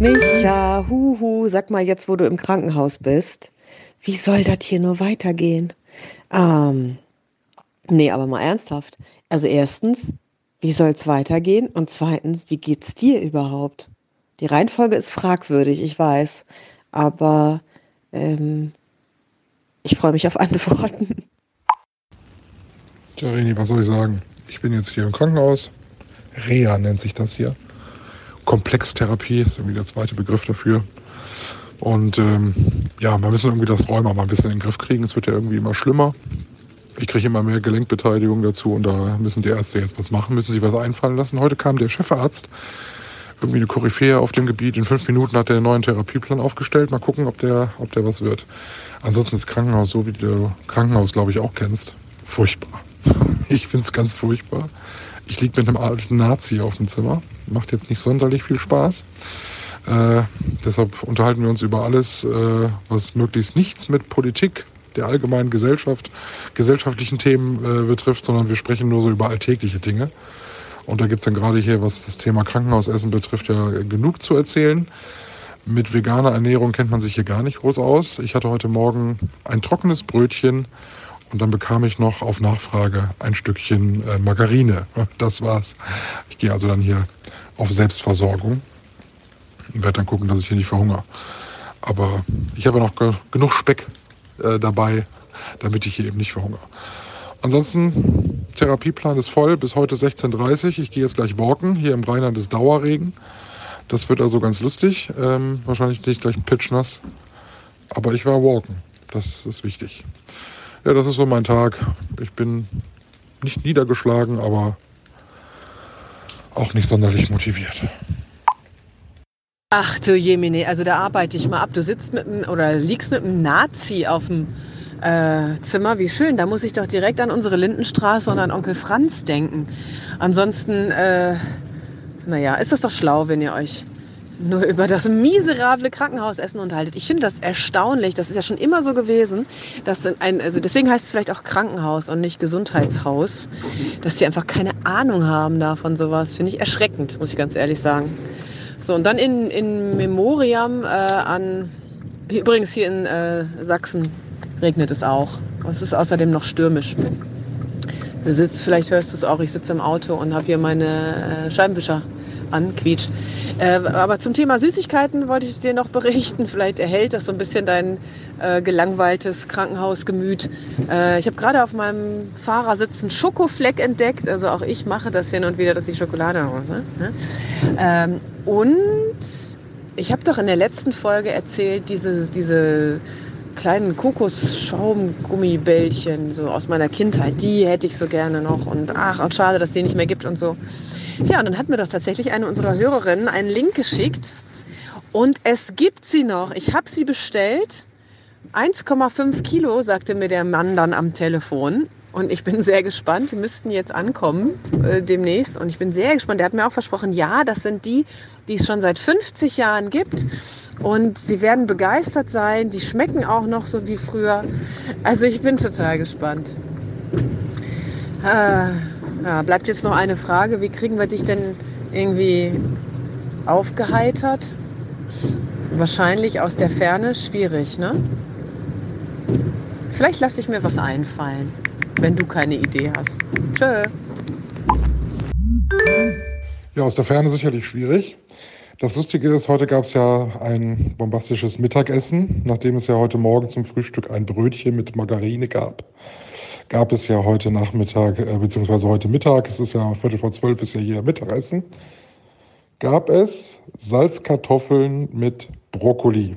Micha, huhu, sag mal jetzt, wo du im Krankenhaus bist. Wie soll das hier nur weitergehen? Ähm, nee, aber mal ernsthaft. Also erstens, wie soll es weitergehen? Und zweitens, wie geht's dir überhaupt? Die Reihenfolge ist fragwürdig, ich weiß. Aber ähm, ich freue mich auf Antworten. Tja, Reni, was soll ich sagen? Ich bin jetzt hier im Krankenhaus. Reha nennt sich das hier. Komplextherapie ist irgendwie der zweite Begriff dafür. Und ähm, ja, wir müssen irgendwie das Rheuma mal ein bisschen in den Griff kriegen. Es wird ja irgendwie immer schlimmer. Ich kriege immer mehr Gelenkbeteiligung dazu und da müssen die Ärzte jetzt was machen, müssen sich was einfallen lassen. Heute kam der Chefarzt, irgendwie eine Koryphäe auf dem Gebiet. In fünf Minuten hat er einen neuen Therapieplan aufgestellt. Mal gucken, ob der, ob der was wird. Ansonsten ist Krankenhaus, so wie du Krankenhaus, glaube ich, auch kennst, furchtbar. Ich finde es ganz furchtbar. Ich liege mit einem alten Nazi auf dem Zimmer. Macht jetzt nicht sonderlich viel Spaß. Äh, deshalb unterhalten wir uns über alles, äh, was möglichst nichts mit Politik, der allgemeinen Gesellschaft, gesellschaftlichen Themen äh, betrifft, sondern wir sprechen nur so über alltägliche Dinge. Und da gibt es dann gerade hier, was das Thema Krankenhausessen betrifft, ja genug zu erzählen. Mit veganer Ernährung kennt man sich hier gar nicht groß aus. Ich hatte heute Morgen ein trockenes Brötchen und dann bekam ich noch auf Nachfrage ein Stückchen äh, Margarine. Das war's. Ich gehe also dann hier auf Selbstversorgung und werde dann gucken, dass ich hier nicht verhungere. Aber ich habe noch ge genug Speck äh, dabei, damit ich hier eben nicht verhungere. Ansonsten, Therapieplan ist voll bis heute 16.30 Uhr. Ich gehe jetzt gleich walken. Hier im Rheinland ist Dauerregen. Das wird also ganz lustig. Ähm, wahrscheinlich nicht gleich ein. Aber ich war walken. Das ist wichtig. Ja, das ist so mein Tag. Ich bin nicht niedergeschlagen, aber auch nicht sonderlich motiviert. Ach du Jemine, also da arbeite ich mal ab. Du sitzt mit oder liegst mit einem Nazi auf dem äh, Zimmer. Wie schön. Da muss ich doch direkt an unsere Lindenstraße und an Onkel Franz denken. Ansonsten, äh, naja, ist das doch schlau, wenn ihr euch nur über das miserable Krankenhausessen unterhaltet. Ich finde das erstaunlich. Das ist ja schon immer so gewesen, dass ein, also deswegen heißt es vielleicht auch Krankenhaus und nicht Gesundheitshaus, dass die einfach keine Ahnung haben davon sowas. Finde ich erschreckend, muss ich ganz ehrlich sagen. So, und dann in, in Memoriam äh, an, übrigens hier in äh, Sachsen regnet es auch. Es ist außerdem noch stürmisch. Du sitzt, vielleicht hörst du es auch, ich sitze im Auto und habe hier meine äh, Scheibenwischer an, quietsch. Äh, aber zum Thema Süßigkeiten wollte ich dir noch berichten. Vielleicht erhält das so ein bisschen dein äh, gelangweiltes Krankenhausgemüt. Äh, ich habe gerade auf meinem Fahrersitz einen Schokofleck entdeckt. Also auch ich mache das hin und wieder, dass ich Schokolade habe. Ne? Ähm, und ich habe doch in der letzten Folge erzählt, diese, diese kleinen Kokosschaumgummibällchen so aus meiner Kindheit, die hätte ich so gerne noch und ach, und schade, dass die nicht mehr gibt und so. Tja, und dann hat mir doch tatsächlich eine unserer Hörerinnen einen Link geschickt und es gibt sie noch. Ich habe sie bestellt. 1,5 Kilo, sagte mir der Mann dann am Telefon. Und ich bin sehr gespannt. Die müssten jetzt ankommen äh, demnächst. Und ich bin sehr gespannt. Der hat mir auch versprochen, ja, das sind die, die es schon seit 50 Jahren gibt. Und sie werden begeistert sein. Die schmecken auch noch so wie früher. Also ich bin total gespannt. Äh, ja, bleibt jetzt noch eine Frage. Wie kriegen wir dich denn irgendwie aufgeheitert? Wahrscheinlich aus der Ferne schwierig, ne? Vielleicht lasse ich mir was einfallen, wenn du keine Idee hast. Tschö. Ja, aus der Ferne sicherlich schwierig. Das Lustige ist, heute gab es ja ein bombastisches Mittagessen, nachdem es ja heute Morgen zum Frühstück ein Brötchen mit Margarine gab. Gab es ja heute Nachmittag, äh, beziehungsweise heute Mittag, es ist ja Viertel vor zwölf, ist ja hier Mittagessen, gab es Salzkartoffeln mit Brokkoli.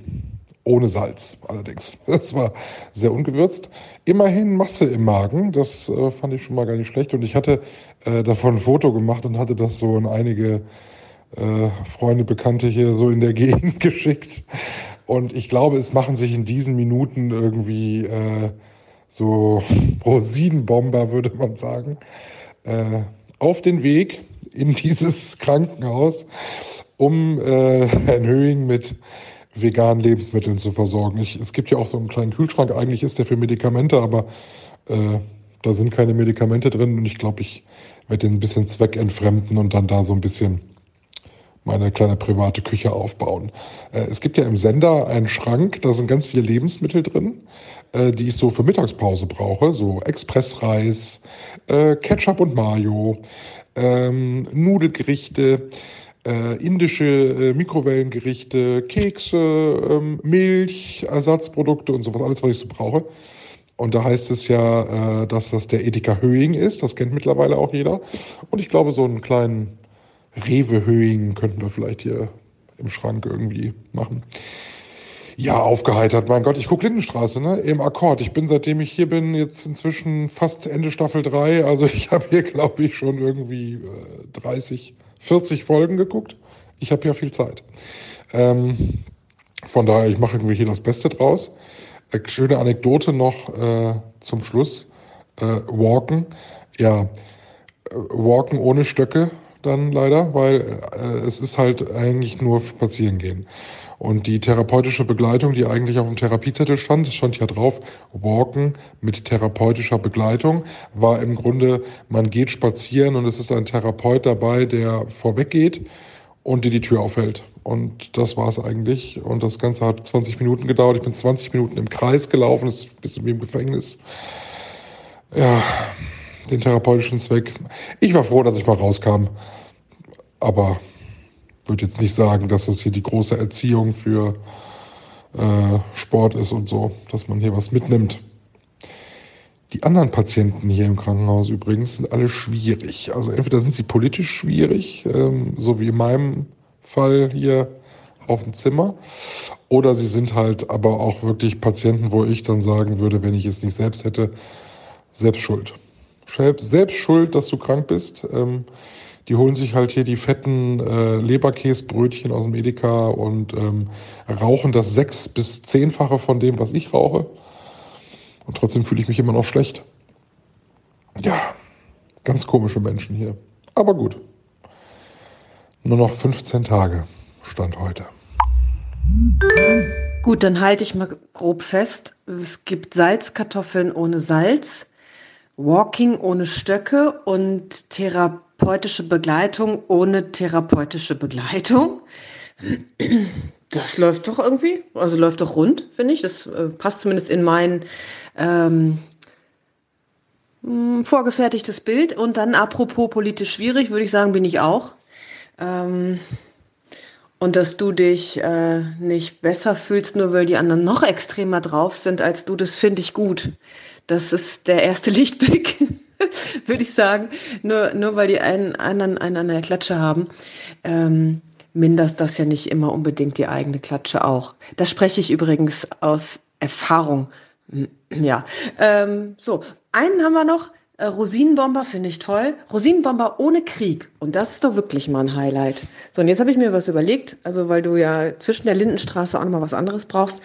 Ohne Salz allerdings. Das war sehr ungewürzt. Immerhin Masse im Magen, das äh, fand ich schon mal gar nicht schlecht. Und ich hatte äh, davon ein Foto gemacht und hatte das so in einige äh, Freunde, Bekannte hier so in der Gegend geschickt. Und ich glaube, es machen sich in diesen Minuten irgendwie äh, so Rosinenbomber, würde man sagen, äh, auf den Weg in dieses Krankenhaus, um äh, Herrn Höhing mit veganen Lebensmitteln zu versorgen. Ich, es gibt ja auch so einen kleinen Kühlschrank, eigentlich ist der für Medikamente, aber äh, da sind keine Medikamente drin und ich glaube, ich werde den ein bisschen zweckentfremden und dann da so ein bisschen meine kleine private Küche aufbauen. Äh, es gibt ja im Sender einen Schrank, da sind ganz viele Lebensmittel drin, äh, die ich so für Mittagspause brauche, so Expressreis, äh, Ketchup und Mayo, ähm, Nudelgerichte, äh, indische äh, Mikrowellengerichte, Kekse, ähm, Milch, Ersatzprodukte und sowas, alles, was ich so brauche. Und da heißt es ja, äh, dass das der Edeka Höing ist. Das kennt mittlerweile auch jeder. Und ich glaube, so einen kleinen Rewe Höing könnten wir vielleicht hier im Schrank irgendwie machen. Ja, aufgeheitert. Mein Gott, ich gucke Lindenstraße, ne? Im Akkord. Ich bin, seitdem ich hier bin, jetzt inzwischen fast Ende Staffel 3. Also ich habe hier, glaube ich, schon irgendwie äh, 30, 40 Folgen geguckt. Ich habe ja viel Zeit. Ähm, von daher, ich mache irgendwie hier das Beste draus. Äh, schöne Anekdote noch äh, zum Schluss. Äh, walken. Ja, äh, walken ohne Stöcke dann leider, weil äh, es ist halt eigentlich nur spazieren gehen. Und die therapeutische Begleitung, die eigentlich auf dem Therapiezettel stand, es stand ja drauf, Walken mit therapeutischer Begleitung, war im Grunde, man geht spazieren und es ist ein Therapeut dabei, der vorweggeht und dir die Tür aufhält. Und das war es eigentlich. Und das Ganze hat 20 Minuten gedauert. Ich bin 20 Minuten im Kreis gelaufen, das ist ein bisschen wie im Gefängnis. Ja, den therapeutischen Zweck. Ich war froh, dass ich mal rauskam. Aber würde jetzt nicht sagen, dass das hier die große Erziehung für äh, Sport ist und so, dass man hier was mitnimmt. Die anderen Patienten hier im Krankenhaus übrigens sind alle schwierig. Also entweder sind sie politisch schwierig, ähm, so wie in meinem Fall hier auf dem Zimmer, oder sie sind halt aber auch wirklich Patienten, wo ich dann sagen würde, wenn ich es nicht selbst hätte, selbst schuld. Selbst schuld, dass du krank bist. Ähm, die holen sich halt hier die fetten äh, Leberkäsbrötchen aus dem Edeka und ähm, rauchen das sechs- bis zehnfache von dem, was ich rauche. Und trotzdem fühle ich mich immer noch schlecht. Ja, ganz komische Menschen hier. Aber gut. Nur noch 15 Tage stand heute. Gut, dann halte ich mal grob fest. Es gibt Salzkartoffeln ohne Salz, Walking ohne Stöcke und therapeutische Begleitung ohne therapeutische Begleitung. Das läuft doch irgendwie, also läuft doch rund, finde ich. Das äh, passt zumindest in mein ähm, hm, vorgefertigtes Bild. Und dann apropos politisch schwierig, würde ich sagen, bin ich auch. Ähm, und dass du dich äh, nicht besser fühlst, nur weil die anderen noch extremer drauf sind als du, das finde ich gut. Das ist der erste Lichtblick, würde ich sagen. Nur, nur weil die einen, einen, einen an der Klatsche haben, ähm, mindert das ja nicht immer unbedingt die eigene Klatsche auch. Das spreche ich übrigens aus Erfahrung. Ja, ähm, so, einen haben wir noch. Äh, Rosinenbomber finde ich toll. Rosinenbomber ohne Krieg. Und das ist doch wirklich mal ein Highlight. So, und jetzt habe ich mir was überlegt, also weil du ja zwischen der Lindenstraße auch noch mal was anderes brauchst.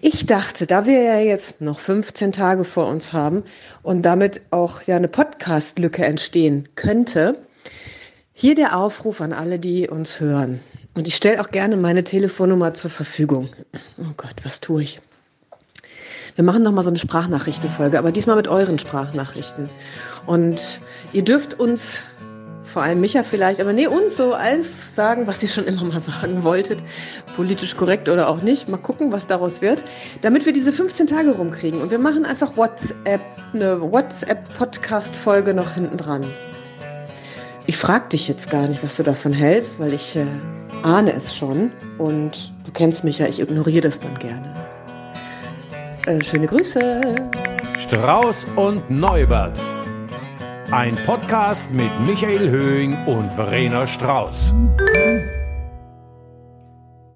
Ich dachte, da wir ja jetzt noch 15 Tage vor uns haben und damit auch ja eine Podcast-Lücke entstehen könnte, hier der Aufruf an alle, die uns hören. Und ich stelle auch gerne meine Telefonnummer zur Verfügung. Oh Gott, was tue ich? Wir machen nochmal so eine Sprachnachrichtenfolge, aber diesmal mit euren Sprachnachrichten. Und ihr dürft uns, vor allem Micha vielleicht, aber nee, uns so alles sagen, was ihr schon immer mal sagen wolltet. Politisch korrekt oder auch nicht. Mal gucken, was daraus wird. Damit wir diese 15 Tage rumkriegen. Und wir machen einfach WhatsApp, eine WhatsApp-Podcast-Folge noch hinten dran. Ich frage dich jetzt gar nicht, was du davon hältst, weil ich äh, ahne es schon. Und du kennst mich ja, ich ignoriere das dann gerne. Äh, schöne Grüße. Strauß und Neubert. Ein Podcast mit Michael Höhing und Verena Strauß.